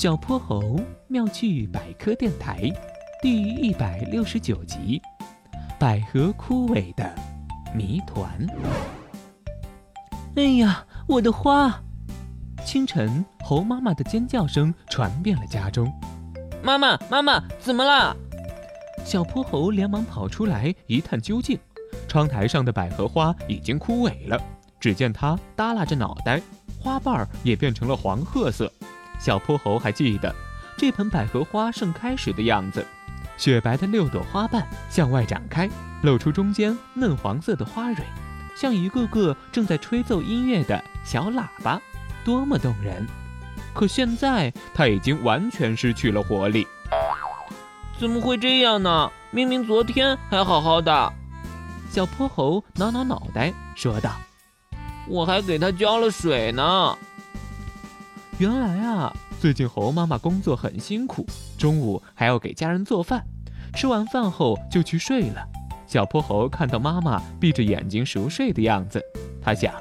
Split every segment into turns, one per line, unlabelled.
小泼猴妙趣百科电台第一百六十九集：百合枯萎的谜团。哎呀，我的花！清晨，猴妈妈的尖叫声传遍了家中。
妈妈，妈妈，怎么了？
小泼猴连忙跑出来一探究竟。窗台上的百合花已经枯萎了，只见它耷拉着脑袋，花瓣儿也变成了黄褐色。小泼猴还记得这盆百合花盛开时的样子，雪白的六朵花瓣向外展开，露出中间嫩黄色的花蕊，像一个个正在吹奏音乐的小喇叭，多么动人！可现在它已经完全失去了活力。
怎么会这样呢？明明昨天还好好的。
小泼猴挠挠脑袋说道：“
我还给它浇了水呢。”
原来啊，最近猴妈妈工作很辛苦，中午还要给家人做饭，吃完饭后就去睡了。小泼猴看到妈妈闭着眼睛熟睡的样子，他想：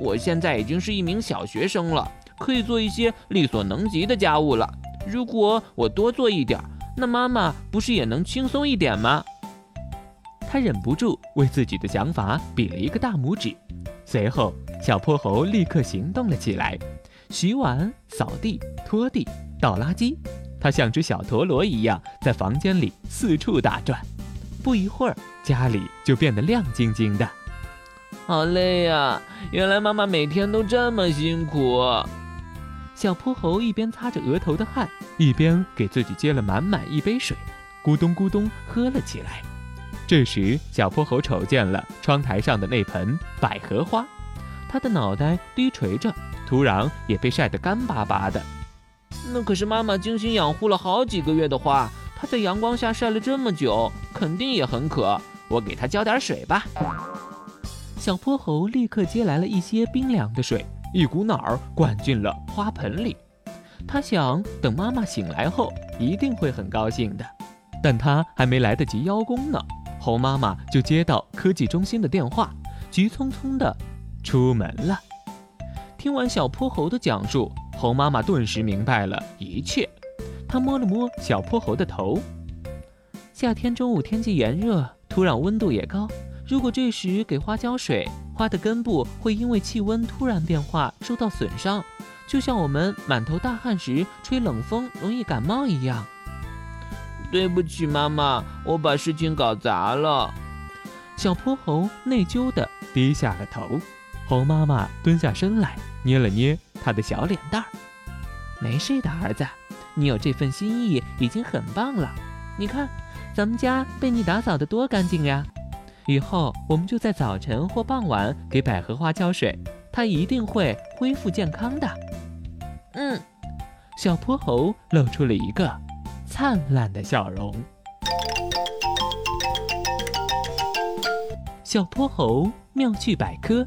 我现在已经是一名小学生了，可以做一些力所能及的家务了。如果我多做一点，那妈妈不是也能轻松一点吗？
他忍不住为自己的想法比了一个大拇指，随后小泼猴立刻行动了起来。洗碗、扫地、拖地、倒垃圾，他像只小陀螺一样在房间里四处打转。不一会儿，家里就变得亮晶晶的。
好累呀！原来妈妈每天都这么辛苦。
小泼猴一边擦着额头的汗，一边给自己接了满满一杯水，咕咚咕咚喝了起来。这时，小泼猴瞅见了窗台上的那盆百合花，他的脑袋低垂着。土壤也被晒得干巴巴的，
那可是妈妈精心养护了好几个月的花，它在阳光下晒了这么久，肯定也很渴。我给它浇点水吧。
小泼猴立刻接来了一些冰凉的水，一股脑儿灌进了花盆里。他想，等妈妈醒来后，一定会很高兴的。但他还没来得及邀功呢，猴妈妈就接到科技中心的电话，急匆匆地出门了。听完小泼猴的讲述，猴妈妈顿时明白了一切。她摸了摸小泼猴的头。夏天中午天气炎热，土壤温度也高。如果这时给花浇水，花的根部会因为气温突然变化受到损伤，就像我们满头大汗时吹冷风容易感冒一样。
对不起，妈妈，我把事情搞砸了。
小泼猴内疚地低下了头。猴妈妈蹲下身来。捏了捏他的小脸蛋儿，没事的，儿子，你有这份心意已经很棒了。你看，咱们家被你打扫得多干净呀！以后我们就在早晨或傍晚给百合花浇水，它一定会恢复健康的。
嗯，
小泼猴露出了一个灿烂的笑容。小泼猴妙趣百科，